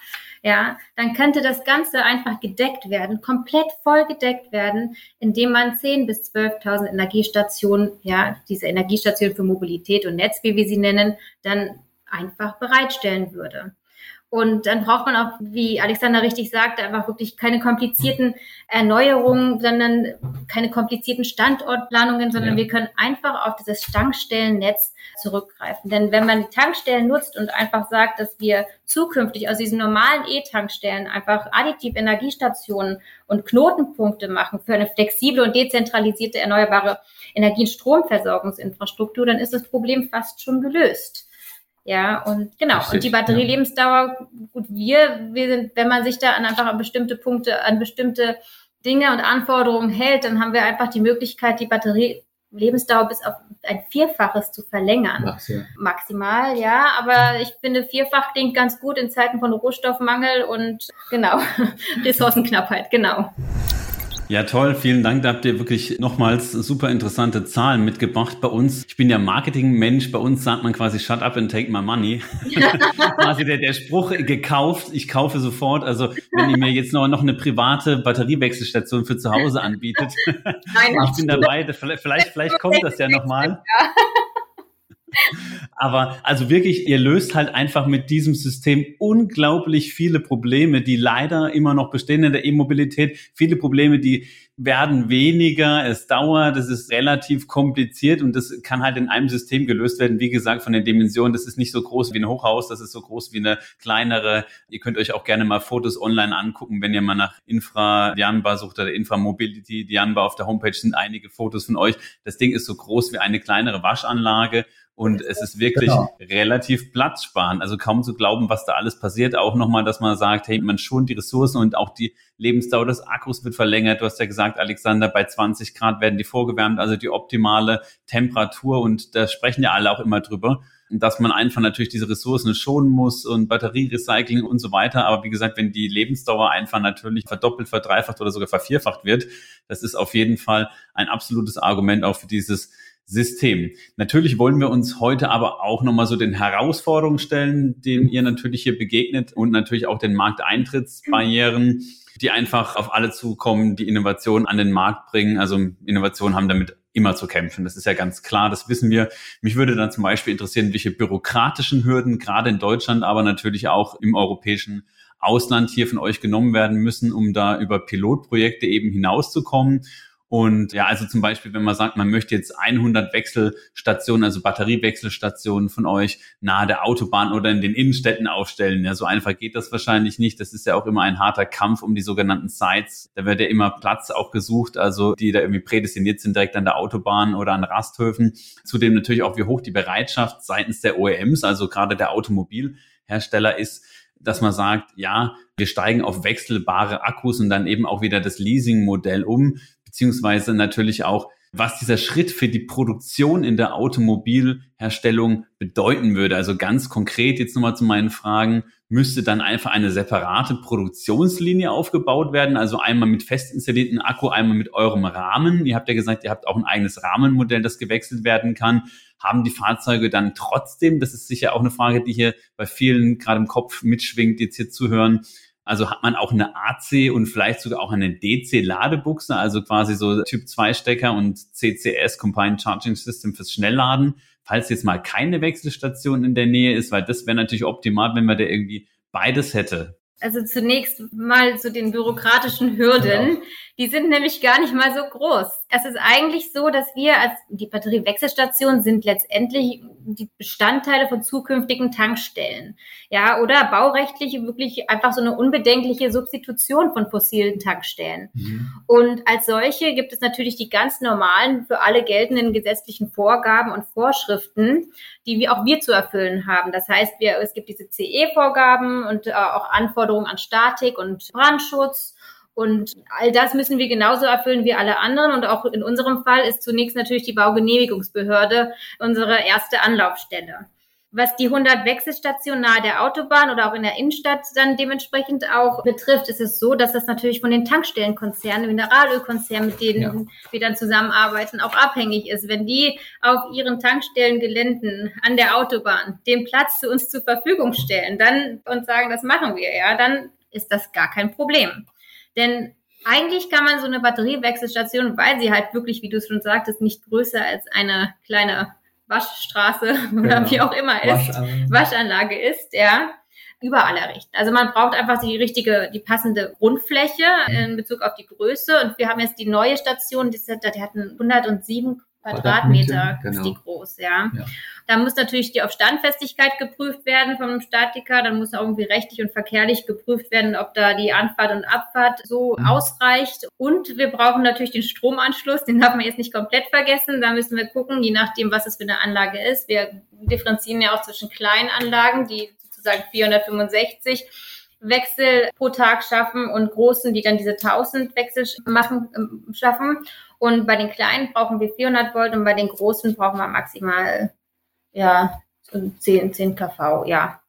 Speaker 4: ja, dann könnte das Ganze einfach gedeckt werden, komplett voll gedeckt werden, indem man 10 bis 12.000 Energiestationen, ja, diese Energiestationen für Mobilität und Netz, wie wir sie nennen, dann einfach bereitstellen würde. Und dann braucht man auch, wie Alexander richtig sagte, einfach wirklich keine komplizierten Erneuerungen, sondern keine komplizierten Standortplanungen, sondern ja. wir können einfach auf dieses Tankstellennetz zurückgreifen. Denn wenn man die Tankstellen nutzt und einfach sagt, dass wir zukünftig aus diesen normalen E-Tankstellen einfach additiv Energiestationen und Knotenpunkte machen für eine flexible und dezentralisierte erneuerbare Energie- und Stromversorgungsinfrastruktur, dann ist das Problem fast schon gelöst. Ja, und genau. Richtig, und die Batterielebensdauer, ja. gut, wir, wir sind, wenn man sich da an einfach an bestimmte Punkte, an bestimmte Dinge und Anforderungen hält, dann haben wir einfach die Möglichkeit, die Batterielebensdauer bis auf ein Vierfaches zu verlängern. Ja. Maximal, ja. Aber ich finde, vierfach klingt ganz gut in Zeiten von Rohstoffmangel und genau, Ressourcenknappheit, genau.
Speaker 3: Ja, toll, vielen Dank. Da habt ihr wirklich nochmals super interessante Zahlen mitgebracht. Bei uns, ich bin ja Marketingmensch, bei uns sagt man quasi shut up and take my money. quasi der, der Spruch gekauft, ich kaufe sofort. Also wenn ihr mir jetzt noch, noch eine private Batteriewechselstation für zu Hause anbietet, Nein, ich bin dabei, vielleicht, vielleicht kommt das ja nochmal. Aber also wirklich, ihr löst halt einfach mit diesem System unglaublich viele Probleme, die leider immer noch bestehen in der E-Mobilität. Viele Probleme, die werden weniger, es dauert, es ist relativ kompliziert und das kann halt in einem System gelöst werden. Wie gesagt, von den Dimensionen, das ist nicht so groß wie ein Hochhaus, das ist so groß wie eine kleinere. Ihr könnt euch auch gerne mal Fotos online angucken, wenn ihr mal nach Infra Dianba sucht oder Infra Mobility Dianba auf der Homepage sind einige Fotos von euch. Das Ding ist so groß wie eine kleinere Waschanlage und es ist wirklich genau. relativ platzsparend. Also kaum zu glauben, was da alles passiert. Auch nochmal, dass man sagt, hey, man schont die Ressourcen und auch die Lebensdauer des Akkus wird verlängert. Du hast ja gesagt, Alexander, bei 20 Grad werden die vorgewärmt, also die optimale Temperatur. Und da sprechen ja alle auch immer drüber dass man einfach natürlich diese Ressourcen schonen muss und Batterierecycling und so weiter. Aber wie gesagt, wenn die Lebensdauer einfach natürlich verdoppelt, verdreifacht oder sogar vervierfacht wird, das ist auf jeden Fall ein absolutes Argument auch für dieses System. Natürlich wollen wir uns heute aber auch nochmal so den Herausforderungen stellen, denen ihr natürlich hier begegnet und natürlich auch den Markteintrittsbarrieren, die einfach auf alle zukommen, die Innovation an den Markt bringen. Also Innovationen haben damit immer zu kämpfen. Das ist ja ganz klar, das wissen wir. Mich würde dann zum Beispiel interessieren, welche bürokratischen Hürden gerade in Deutschland, aber natürlich auch im europäischen Ausland hier von euch genommen werden müssen, um da über Pilotprojekte eben hinauszukommen und ja, also zum Beispiel, wenn man sagt, man möchte jetzt 100 Wechselstationen, also Batteriewechselstationen von euch nahe der Autobahn oder in den Innenstädten aufstellen. Ja, so einfach geht das wahrscheinlich nicht. Das ist ja auch immer ein harter Kampf um die sogenannten Sites. Da wird ja immer Platz auch gesucht, also die da irgendwie prädestiniert sind direkt an der Autobahn oder an Rasthöfen. Zudem natürlich auch, wie hoch die Bereitschaft seitens der OEMs, also gerade der Automobilhersteller ist, dass man sagt, ja, wir steigen auf wechselbare Akkus und dann eben auch wieder das Leasing-Modell um beziehungsweise natürlich auch was dieser Schritt für die Produktion in der Automobilherstellung bedeuten würde. Also ganz konkret jetzt nochmal zu meinen Fragen, müsste dann einfach eine separate Produktionslinie aufgebaut werden, also einmal mit fest installierten Akku, einmal mit eurem Rahmen. Ihr habt ja gesagt, ihr habt auch ein eigenes Rahmenmodell, das gewechselt werden kann. Haben die Fahrzeuge dann trotzdem, das ist sicher auch eine Frage, die hier bei vielen gerade im Kopf mitschwingt, jetzt hier zuhören, also hat man auch eine AC und vielleicht sogar auch eine DC-Ladebuchse, also quasi so Typ 2 Stecker und CCS Combined Charging System fürs Schnellladen. Falls jetzt mal keine Wechselstation in der Nähe ist, weil das wäre natürlich optimal, wenn man da irgendwie beides hätte.
Speaker 4: Also zunächst mal zu den bürokratischen Hürden. Genau. Die sind nämlich gar nicht mal so groß. Es ist eigentlich so, dass wir als die Batteriewechselstationen sind letztendlich die Bestandteile von zukünftigen Tankstellen. Ja, oder baurechtlich wirklich einfach so eine unbedenkliche Substitution von fossilen Tankstellen. Mhm. Und als solche gibt es natürlich die ganz normalen, für alle geltenden gesetzlichen Vorgaben und Vorschriften, die wir auch wir zu erfüllen haben. Das heißt, wir, es gibt diese CE-Vorgaben und äh, auch Anforderungen an Statik und Brandschutz. Und all das müssen wir genauso erfüllen wie alle anderen. Und auch in unserem Fall ist zunächst natürlich die Baugenehmigungsbehörde unsere erste Anlaufstelle. Was die 100 Wechselstationen nahe der Autobahn oder auch in der Innenstadt dann dementsprechend auch betrifft, ist es so, dass das natürlich von den Tankstellenkonzernen, Mineralölkonzernen, mit denen ja. wir dann zusammenarbeiten, auch abhängig ist. Wenn die auf ihren Tankstellengeländen an der Autobahn den Platz zu uns zur Verfügung stellen, dann und sagen, das machen wir, ja, dann ist das gar kein Problem. Denn eigentlich kann man so eine Batteriewechselstation, weil sie halt wirklich, wie du es schon sagtest, nicht größer als eine kleine Waschstraße oder genau. wie auch immer ist, Waschanlage. Waschanlage ist, ja, überall errichten. Also man braucht einfach die richtige, die passende Grundfläche in Bezug auf die Größe. Und wir haben jetzt die neue Station, die, die hatten 107 Quadratmeter genau. ist die groß, ja. ja. Da muss natürlich die auf Standfestigkeit geprüft werden vom Statiker, dann muss auch irgendwie rechtlich und verkehrlich geprüft werden, ob da die Anfahrt und Abfahrt so mhm. ausreicht. Und wir brauchen natürlich den Stromanschluss, den darf man jetzt nicht komplett vergessen. Da müssen wir gucken, je nachdem, was es für eine Anlage ist. Wir differenzieren ja auch zwischen kleinen Anlagen, die sozusagen 465 Wechsel pro Tag schaffen und großen, die dann diese 1000 Wechsel machen, ähm, schaffen. Und bei den kleinen brauchen wir 400 Volt und bei den großen brauchen wir maximal, ja, 10, 10 kV, ja.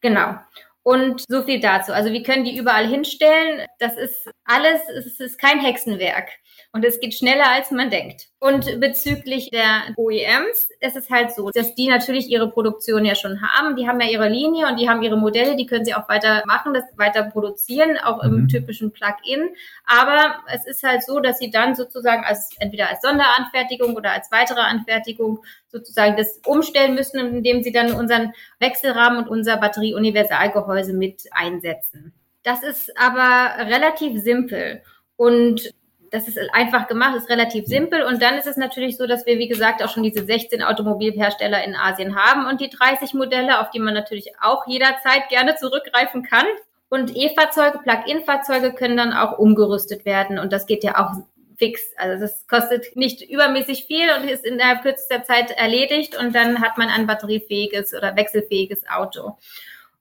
Speaker 4: Genau. Und so viel dazu. Also wir können die überall hinstellen. Das ist alles, es ist kein Hexenwerk. Und es geht schneller, als man denkt. Und bezüglich der OEMs ist es halt so, dass die natürlich ihre Produktion ja schon haben. Die haben ja ihre Linie und die haben ihre Modelle, die können sie auch weiter machen, das weiter produzieren, auch im mhm. typischen Plug-in. Aber es ist halt so, dass sie dann sozusagen als entweder als Sonderanfertigung oder als weitere Anfertigung sozusagen das umstellen müssen, indem sie dann unseren Wechselrahmen und unser Batterie-Universalgehäuse mit einsetzen. Das ist aber relativ simpel. Und das ist einfach gemacht, ist relativ simpel. Und dann ist es natürlich so, dass wir, wie gesagt, auch schon diese 16 Automobilhersteller in Asien haben und die 30 Modelle, auf die man natürlich auch jederzeit gerne zurückgreifen kann. Und E-Fahrzeuge, Plug-in-Fahrzeuge können dann auch umgerüstet werden. Und das geht ja auch fix. Also das kostet nicht übermäßig viel und ist innerhalb kürzester Zeit erledigt. Und dann hat man ein batteriefähiges oder wechselfähiges Auto.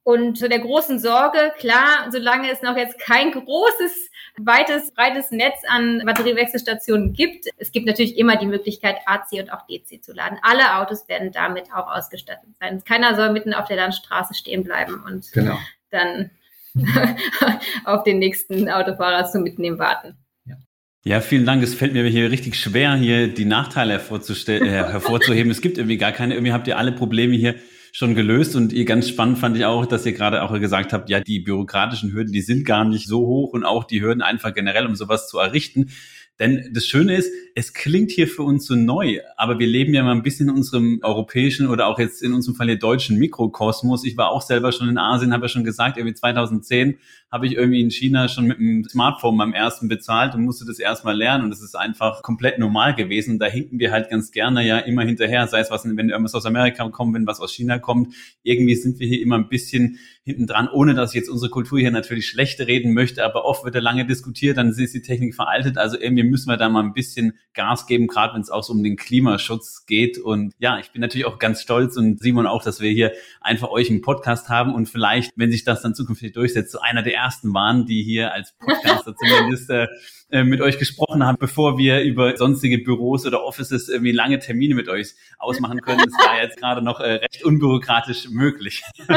Speaker 4: Und zu der großen Sorge, klar, solange es noch jetzt kein großes, weites, breites Netz an Batteriewechselstationen gibt, es gibt natürlich immer die Möglichkeit, AC und auch DC zu laden. Alle Autos werden damit auch ausgestattet sein. Keiner soll mitten auf der Landstraße stehen bleiben und genau. dann auf den nächsten Autofahrer zu mitnehmen warten.
Speaker 3: Ja, vielen Dank. Es fällt mir hier richtig schwer, hier die Nachteile hervorzustellen, äh, hervorzuheben. es gibt irgendwie gar keine. Irgendwie habt ihr alle Probleme hier schon gelöst. Und ihr ganz spannend fand ich auch, dass ihr gerade auch gesagt habt, ja, die bürokratischen Hürden, die sind gar nicht so hoch und auch die Hürden einfach generell, um sowas zu errichten. Denn das Schöne ist, es klingt hier für uns so neu, aber wir leben ja mal ein bisschen in unserem europäischen oder auch jetzt in unserem Fall hier deutschen Mikrokosmos. Ich war auch selber schon in Asien, habe ja schon gesagt, irgendwie 2010 habe ich irgendwie in China schon mit dem Smartphone beim ersten bezahlt und musste das erstmal lernen und es ist einfach komplett normal gewesen. Da hinken wir halt ganz gerne ja immer hinterher, sei es was, wenn irgendwas aus Amerika kommt, wenn was aus China kommt. Irgendwie sind wir hier immer ein bisschen hinten dran, ohne dass ich jetzt unsere Kultur hier natürlich schlecht reden möchte, aber oft wird da lange diskutiert, dann ist die Technik veraltet. Also irgendwie irgendwie müssen wir da mal ein bisschen Gas geben, gerade wenn es auch so um den Klimaschutz geht. Und ja, ich bin natürlich auch ganz stolz und Simon auch, dass wir hier einfach euch einen Podcast haben und vielleicht, wenn sich das dann zukünftig durchsetzt, so einer der ersten waren, die hier als Podcaster zumindest äh, äh, mit euch gesprochen haben, bevor wir über sonstige Büros oder Offices irgendwie lange Termine mit euch ausmachen können. Das war jetzt gerade noch äh, recht unbürokratisch möglich.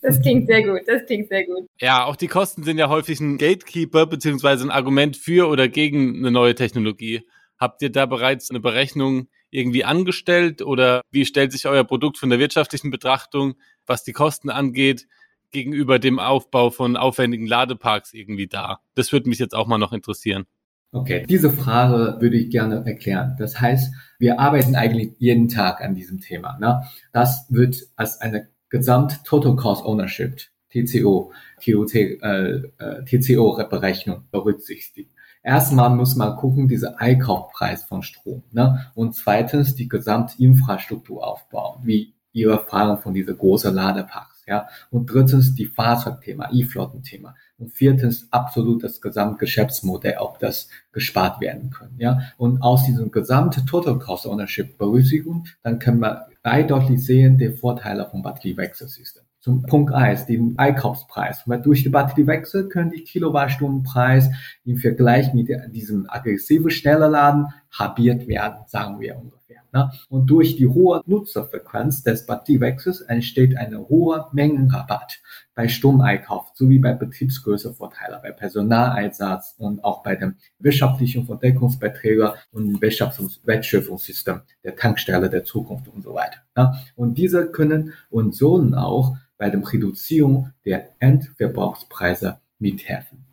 Speaker 4: das klingt sehr gut, das klingt sehr gut.
Speaker 6: Ja, auch die Kosten sind ja häufig ein Gatekeeper beziehungsweise ein Argument für oder gegen eine neue Technologie. Habt ihr da bereits eine Berechnung irgendwie angestellt oder wie stellt sich euer Produkt von der wirtschaftlichen Betrachtung, was die Kosten angeht, gegenüber dem Aufbau von aufwendigen Ladeparks irgendwie dar? Das würde mich jetzt auch mal noch interessieren.
Speaker 5: Okay, diese Frage würde ich gerne erklären. Das heißt, wir arbeiten eigentlich jeden Tag an diesem Thema. Ne? Das wird als eine Gesamt Total Cost Ownership TCO, TOC, äh, äh, TCO-Berechnung berücksichtigen. Erstmal muss man gucken, diese Einkaufspreis von Strom. Ne? Und zweitens die Gesamtinfrastruktur aufbauen, wie Ihre Erfahrung von dieser großen Ladepark ja. Und drittens die Fahrzeugthema, E-Flottenthema. Und viertens absolut das Gesamtgeschäftsmodell, ob das gespart werden kann, ja. Und aus diesem gesamten Total Cost Ownership Berücksichtigung, dann können wir eindeutig sehen, die Vorteile vom Batteriewechselsystem. Zum Punkt eins, den Einkaufspreis. Weil durch die Batteriewechsel können die Kilowattstundenpreis im Vergleich mit diesem aggressiven Schnellladen halbiert werden, sagen wir ungefähr. Ne? Und durch die hohe Nutzerfrequenz des Batteriewechsels entsteht eine hohe Mengenrabatt bei Stromeinkauf sowie bei Betriebsgrößevorteile, bei Personaleinsatz und auch bei dem wirtschaftlichen Verdeckungsbeiträger und Wirtschaftswertschöpfungssystem der Tankstelle der Zukunft und so weiter. Ne? Und diese können und sollen auch bei der Reduzierung der Endverbrauchspreise mithelfen.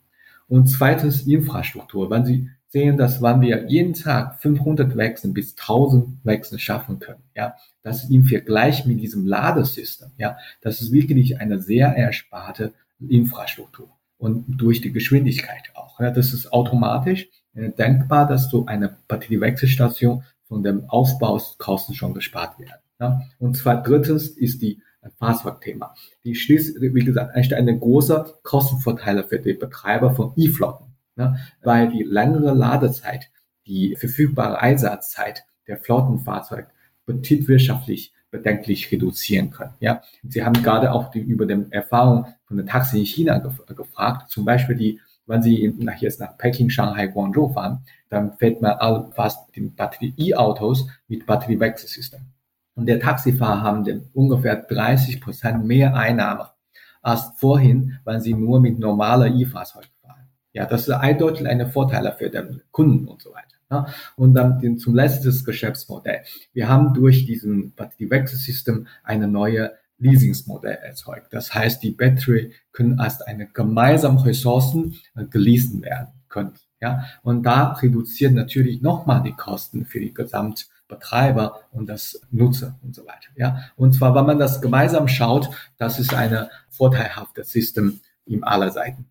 Speaker 5: Und zweitens Infrastruktur. Wenn Sie sehen, dass wenn wir jeden Tag 500 Wechseln bis 1000 Wechseln schaffen können, ja, das ist im Vergleich mit diesem Ladesystem, ja, das ist wirklich eine sehr ersparte Infrastruktur und durch die Geschwindigkeit auch. Ja, das ist automatisch äh, denkbar, dass so eine Batteriewechselstation von dem Aufbauskosten schon gespart werden. Ja. Und zwar drittens ist die Fahrzeugthema. Die schließt, wie gesagt, eigentlich eine große Kostenvorteile für die Betreiber von E-Flotten ne? weil die längere Ladezeit, die verfügbare Einsatzzeit der Flottenfahrzeug betriebswirtschaftlich bedenklich reduzieren können. Ja, Sie haben gerade auch die, über die Erfahrung von der Taxi in China gef gefragt. Zum Beispiel die, wenn Sie nach, jetzt nach Peking, Shanghai, Guangzhou fahren, dann fährt man all, fast den Batterie-E-Autos mit Batteriewechselsystem. Und der Taxifahrer haben dann ungefähr 30 Prozent mehr Einnahme als vorhin, wenn sie nur mit normaler E-Fahrzeug ja, das ist eindeutig eine Vorteile für den Kunden und so weiter. Ja. Und dann den, zum letzten Geschäftsmodell. Wir haben durch diesen Batteriewechselsystem eine neue Leasingsmodell erzeugt. Das heißt, die Battery können als eine gemeinsame Ressourcen äh, geleasen werden können. Ja, und da reduziert natürlich nochmal die Kosten für die Gesamtbetreiber und das Nutzer und so weiter. Ja, und zwar, wenn man das gemeinsam schaut, das ist eine vorteilhafte System in aller Seiten.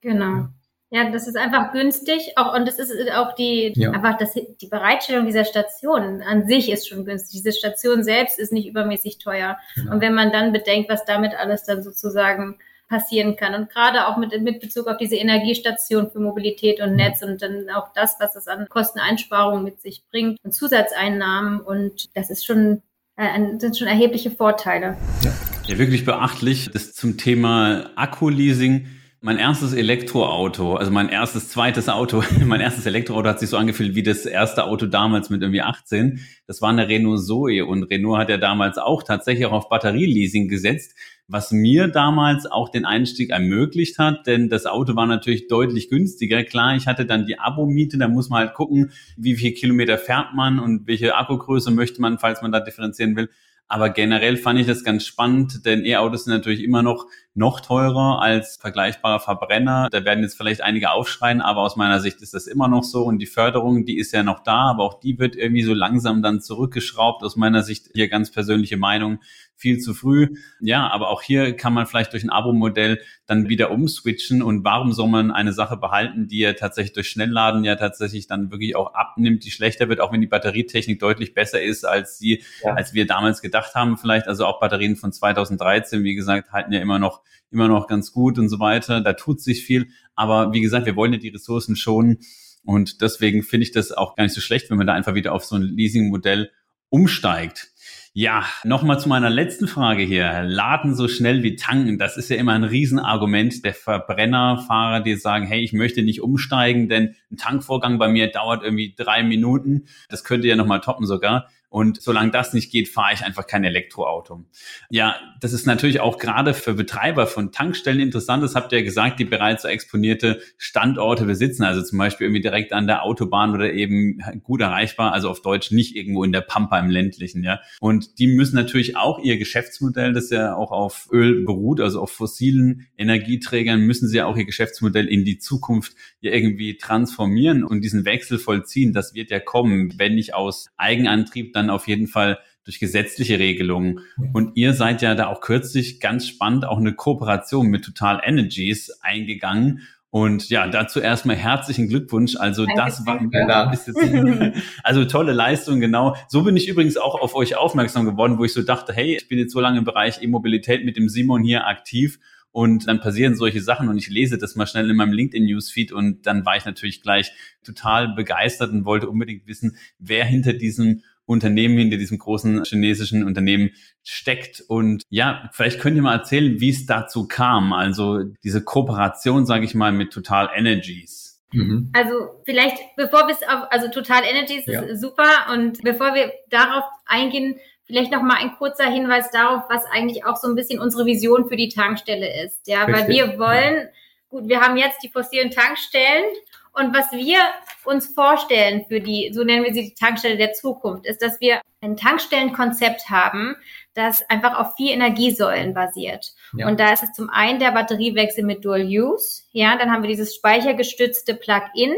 Speaker 4: Genau. Ja. Ja, das ist einfach günstig, auch und das ist auch die ja. einfach das, die Bereitstellung dieser Station an sich ist schon günstig. Diese Station selbst ist nicht übermäßig teuer. Genau. Und wenn man dann bedenkt, was damit alles dann sozusagen passieren kann und gerade auch mit, mit Bezug auf diese Energiestation für Mobilität und Netz und dann auch das, was es an Kosteneinsparungen mit sich bringt und Zusatzeinnahmen und das ist schon äh, sind schon erhebliche Vorteile.
Speaker 3: Ja. ja, wirklich beachtlich. Das zum Thema Akkuleasing mein erstes Elektroauto, also mein erstes zweites Auto, mein erstes Elektroauto hat sich so angefühlt wie das erste Auto damals mit irgendwie 18. Das war eine Renault Zoe und Renault hat ja damals auch tatsächlich auch auf Batterieleasing gesetzt, was mir damals auch den Einstieg ermöglicht hat, denn das Auto war natürlich deutlich günstiger. Klar, ich hatte dann die Abo-Miete, da muss man halt gucken, wie viel Kilometer fährt man und welche Akkugröße möchte man, falls man da differenzieren will. Aber generell fand ich das ganz spannend, denn E-Autos sind natürlich immer noch noch teurer als vergleichbare Verbrenner. Da werden jetzt vielleicht einige aufschreien, aber aus meiner Sicht ist das immer noch so. Und die Förderung, die ist ja noch da, aber auch die wird irgendwie so langsam dann zurückgeschraubt. Aus meiner Sicht hier ganz persönliche Meinung viel zu früh. Ja, aber auch hier kann man vielleicht durch ein Abo-Modell dann wieder umswitchen. Und warum soll man eine Sache behalten, die ja tatsächlich durch Schnellladen ja tatsächlich dann wirklich auch abnimmt, die schlechter wird, auch wenn die Batterietechnik deutlich besser ist, als sie, ja. als wir damals gedacht haben vielleicht. Also auch Batterien von 2013, wie gesagt, halten ja immer noch immer noch ganz gut und so weiter. Da tut sich viel. Aber wie gesagt, wir wollen ja die Ressourcen schonen. Und deswegen finde ich das auch gar nicht so schlecht, wenn man da einfach wieder auf so ein Leasing-Modell umsteigt. Ja, nochmal zu meiner letzten Frage hier. Laden so schnell wie tanken, das ist ja immer ein Riesenargument der Verbrennerfahrer, die sagen, hey, ich möchte nicht umsteigen, denn ein Tankvorgang bei mir dauert irgendwie drei Minuten. Das könnte ja nochmal toppen sogar. Und solange das nicht geht, fahre ich einfach kein Elektroauto. Ja, das ist natürlich auch gerade für Betreiber von Tankstellen interessant. Das habt ihr ja gesagt, die bereits so exponierte Standorte besitzen. Also zum Beispiel irgendwie direkt an der Autobahn oder eben gut erreichbar. Also auf Deutsch nicht irgendwo in der Pampa im ländlichen, ja. Und die müssen natürlich auch ihr Geschäftsmodell, das ja auch auf Öl beruht, also auf fossilen Energieträgern, müssen sie ja auch ihr Geschäftsmodell in die Zukunft ja irgendwie transformieren und diesen Wechsel vollziehen. Das wird ja kommen, wenn nicht aus Eigenantrieb, dann auf jeden Fall durch gesetzliche Regelungen. Und ihr seid ja da auch kürzlich ganz spannend auch eine Kooperation mit Total Energies eingegangen. Und ja, dazu erstmal herzlichen Glückwunsch. Also Danke das war ja, ist jetzt, also tolle Leistung, genau. So bin ich übrigens auch auf euch aufmerksam geworden, wo ich so dachte, hey, ich bin jetzt so lange im Bereich E-Mobilität mit dem Simon hier aktiv und dann passieren solche Sachen und ich lese das mal schnell in meinem LinkedIn-Newsfeed und dann war ich natürlich gleich total begeistert und wollte unbedingt wissen, wer hinter diesem Unternehmen hinter diesem großen chinesischen Unternehmen steckt. Und ja, vielleicht könnt ihr mal erzählen, wie es dazu kam. Also diese Kooperation, sage ich mal, mit Total Energies.
Speaker 4: Mhm. Also vielleicht, bevor wir es auf, also Total Energies ja. ist super und bevor wir darauf eingehen, vielleicht noch mal ein kurzer Hinweis darauf, was eigentlich auch so ein bisschen unsere Vision für die Tankstelle ist. Ja, Richtig. weil wir wollen, ja. gut, wir haben jetzt die fossilen Tankstellen und was wir uns vorstellen für die, so nennen wir sie die Tankstelle der Zukunft, ist, dass wir ein Tankstellenkonzept haben, das einfach auf vier Energiesäulen basiert. Ja. Und da ist es zum einen der Batteriewechsel mit Dual Use, ja, dann haben wir dieses speichergestützte Plug-in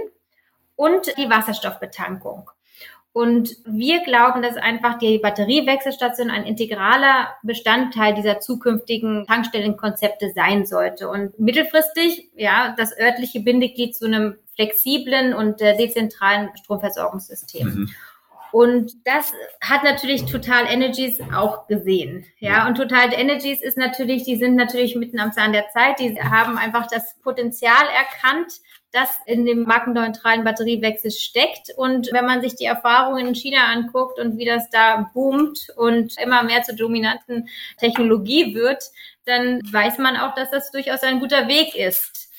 Speaker 4: und die Wasserstoffbetankung. Und wir glauben, dass einfach die Batteriewechselstation ein integraler Bestandteil dieser zukünftigen Tankstellenkonzepte sein sollte. Und mittelfristig, ja, das örtliche Bindeglied zu einem flexiblen und äh, dezentralen Stromversorgungssystem. Mhm. Und das hat natürlich Total Energies auch gesehen. Ja, und Total Energies ist natürlich, die sind natürlich mitten am Zahn der Zeit. Die haben einfach das Potenzial erkannt, das in dem markenneutralen Batteriewechsel steckt. Und wenn man sich die Erfahrungen in China anguckt und wie das da boomt und immer mehr zur dominanten Technologie wird, dann weiß man auch, dass das durchaus ein guter Weg ist.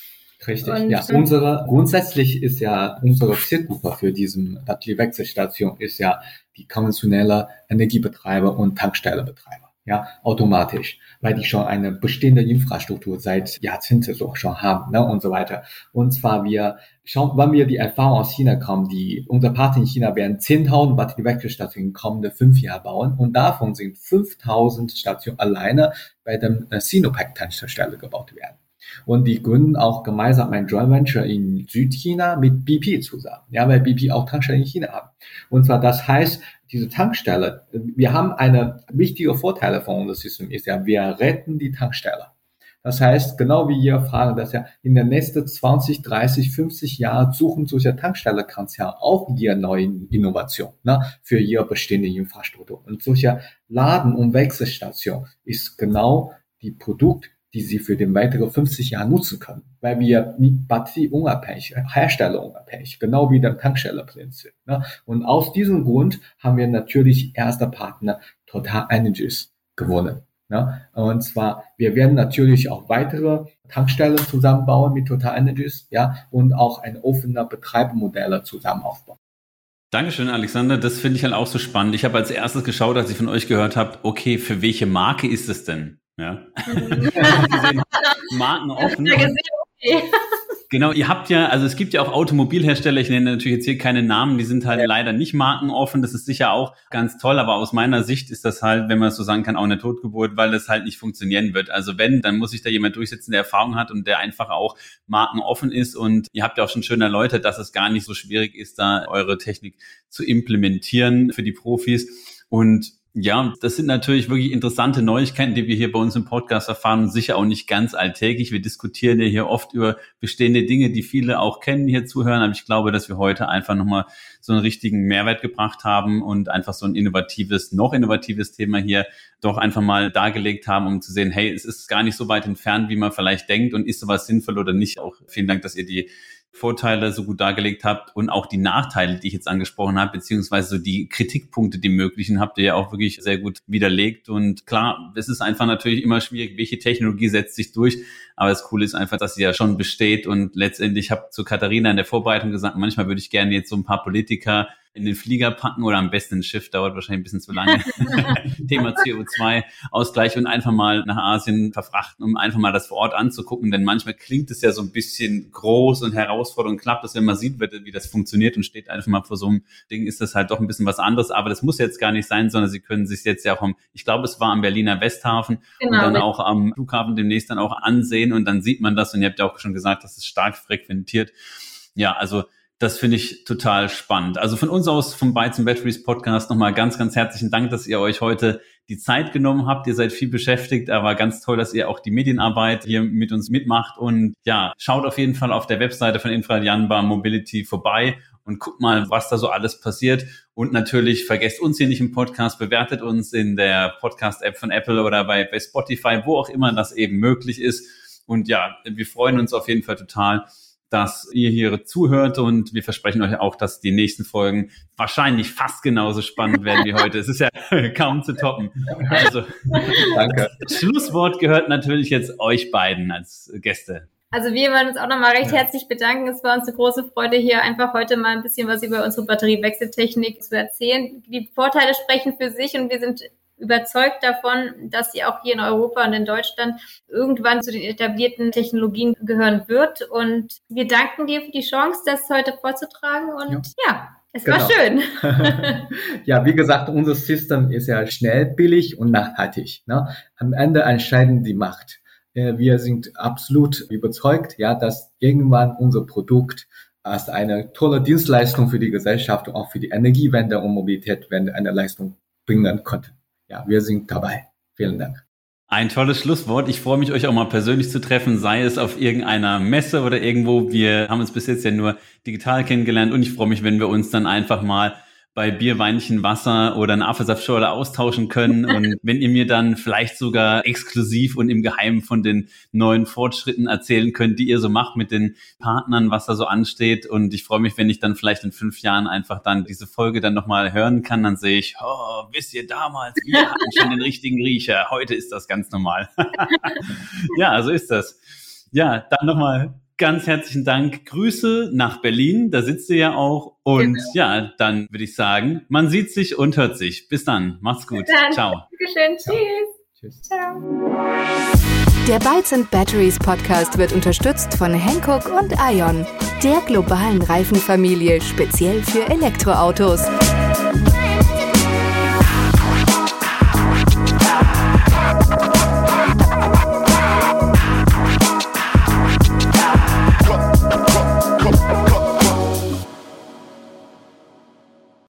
Speaker 5: Richtig, und, ja. Unsere, grundsätzlich ist ja unsere Zielgruppe für diesen Batteriewechselstation ist ja die konventionelle Energiebetreiber und Tankstellebetreiber. Ja, automatisch, weil die schon eine bestehende Infrastruktur seit Jahrzehnten so schon haben, ne, und so weiter. Und zwar wir schauen, wenn wir die Erfahrung aus China kommen, die, unser Partner in China werden 10.000 Batteriewechselstationen in kommende fünf Jahre bauen und davon sind 5.000 Stationen alleine bei dem äh, Sinopec-Tankstelle gebaut werden. Und die gründen auch gemeinsam ein Joint Venture in Südchina mit BP zusammen. Ja, weil BP auch Tankstellen in China haben. Und zwar, das heißt, diese Tankstelle, wir haben eine wichtige Vorteile von unserem System ist ja, wir retten die Tankstelle. Das heißt, genau wie ihr fragen, dass ja in den nächsten 20, 30, 50 Jahren suchen solche Tankstellenkonzerne auch ihre neuen Innovationen ne, für ihre bestehende Infrastruktur. Und solche Laden- und Wechselstation ist genau die Produkt, die sie für den weiteren 50 Jahre nutzen können, weil wir nicht batterieunabhängig, herstellerunabhängig, genau wie der Tankstellerprinzip. Ne? Und aus diesem Grund haben wir natürlich erster Partner Total Energies gewonnen. Ne? Und zwar, wir werden natürlich auch weitere Tankstellen zusammenbauen mit Total Energies, ja, und auch ein offener Betreibermodelle zusammen aufbauen.
Speaker 3: Dankeschön, Alexander. Das finde ich halt auch so spannend. Ich habe als erstes geschaut, als ich von euch gehört habe, okay, für welche Marke ist es denn? Ja. Marken offen. Genau, ihr habt ja, also es gibt ja auch Automobilhersteller, ich nenne natürlich jetzt hier keine Namen, die sind halt ja. leider nicht markenoffen. Das ist sicher auch ganz toll, aber aus meiner Sicht ist das halt, wenn man es so sagen kann, auch eine Totgeburt, weil das halt nicht funktionieren wird. Also wenn, dann muss sich da jemand durchsetzen, der Erfahrung hat und der einfach auch markenoffen ist. Und ihr habt ja auch schon schön erläutert, dass es gar nicht so schwierig ist, da eure Technik zu implementieren für die Profis. Und ja, das sind natürlich wirklich interessante Neuigkeiten, die wir hier bei uns im Podcast erfahren und sicher auch nicht ganz alltäglich. Wir diskutieren ja hier oft über bestehende Dinge, die viele auch kennen, hier zuhören. Aber ich glaube, dass wir heute einfach nochmal so einen richtigen Mehrwert gebracht haben und einfach so ein innovatives, noch innovatives Thema hier doch einfach mal dargelegt haben, um zu sehen, hey, es ist gar nicht so weit entfernt, wie man vielleicht denkt und ist sowas sinnvoll oder nicht. Auch vielen Dank, dass ihr die Vorteile so gut dargelegt habt und auch die Nachteile, die ich jetzt angesprochen habe, beziehungsweise so die Kritikpunkte, die möglichen, habt ihr ja auch wirklich sehr gut widerlegt. Und klar, es ist einfach natürlich immer schwierig, welche Technologie setzt sich durch. Aber das Coole ist einfach, dass sie ja schon besteht. Und letztendlich habe zu Katharina in der Vorbereitung gesagt, manchmal würde ich gerne jetzt so ein paar Politiker in den Flieger packen oder am besten ein Schiff, dauert wahrscheinlich ein bisschen zu lange. Thema CO2-Ausgleich und einfach mal nach Asien verfrachten, um einfach mal das vor Ort anzugucken. Denn manchmal klingt es ja so ein bisschen groß und herausfordernd und klappt das, wenn man sieht, wie das funktioniert und steht einfach mal vor so einem Ding, ist das halt doch ein bisschen was anderes. Aber das muss jetzt gar nicht sein, sondern Sie können sich jetzt ja auch am, ich glaube, es war am Berliner Westhafen genau. und dann auch am Flughafen demnächst dann auch ansehen und dann sieht man das und ihr habt ja auch schon gesagt, das ist stark frequentiert. Ja, also das finde ich total spannend. Also von uns aus vom Bytes and Batteries Podcast nochmal ganz, ganz herzlichen Dank, dass ihr euch heute die Zeit genommen habt. Ihr seid viel beschäftigt, aber ganz toll, dass ihr auch die Medienarbeit hier mit uns mitmacht. Und ja, schaut auf jeden Fall auf der Webseite von Infradianbar Mobility vorbei und guckt mal, was da so alles passiert. Und natürlich vergesst uns hier nicht im Podcast, bewertet uns in der Podcast-App von Apple oder bei, bei Spotify, wo auch immer das eben möglich ist. Und ja, wir freuen uns auf jeden Fall total, dass ihr hier zuhört und wir versprechen euch auch, dass die nächsten Folgen wahrscheinlich fast genauso spannend werden wie heute. Es ist ja kaum zu toppen. Also, Danke. Das Schlusswort gehört natürlich jetzt euch beiden als Gäste.
Speaker 4: Also wir wollen uns auch nochmal recht herzlich bedanken. Es war uns eine große Freude, hier einfach heute mal ein bisschen was über unsere Batteriewechseltechnik zu erzählen. Die Vorteile sprechen für sich und wir sind überzeugt davon, dass sie auch hier in Europa und in Deutschland irgendwann zu den etablierten Technologien gehören wird. Und wir danken dir für die Chance, das heute vorzutragen. Und ja, ja es genau. war schön.
Speaker 5: ja, wie gesagt, unser System ist ja schnell, billig und nachhaltig. Ne? Am Ende entscheiden die Macht. Äh, wir sind absolut überzeugt, ja, dass irgendwann unser Produkt als eine tolle Dienstleistung für die Gesellschaft und auch für die Energiewende und Mobilitätswende eine Leistung bringen konnte ja, wir sind dabei. Vielen Dank.
Speaker 3: Ein tolles Schlusswort. Ich freue mich, euch auch mal persönlich zu treffen, sei es auf irgendeiner Messe oder irgendwo. Wir haben uns bis jetzt ja nur digital kennengelernt und ich freue mich, wenn wir uns dann einfach mal bei Bier, Weinchen, Wasser oder eine Apfelsaftschorle austauschen können. Und wenn ihr mir dann vielleicht sogar exklusiv und im Geheimen von den neuen Fortschritten erzählen könnt, die ihr so macht mit den Partnern, was da so ansteht. Und ich freue mich, wenn ich dann vielleicht in fünf Jahren einfach dann diese Folge dann nochmal hören kann. Dann sehe ich, oh, wisst ihr damals, wir hatten schon den richtigen Riecher. Heute ist das ganz normal. ja, so ist das. Ja, dann nochmal ganz herzlichen Dank. Grüße nach Berlin, da sitzt ihr ja auch. Und genau. ja, dann würde ich sagen, man sieht sich und hört sich. Bis dann, macht's gut. Dann. Ciao.
Speaker 4: Dankeschön, tschüss. Tschüss. Ciao.
Speaker 2: Der Bytes and Batteries Podcast wird unterstützt von Hankook und Ion, der globalen Reifenfamilie speziell für Elektroautos.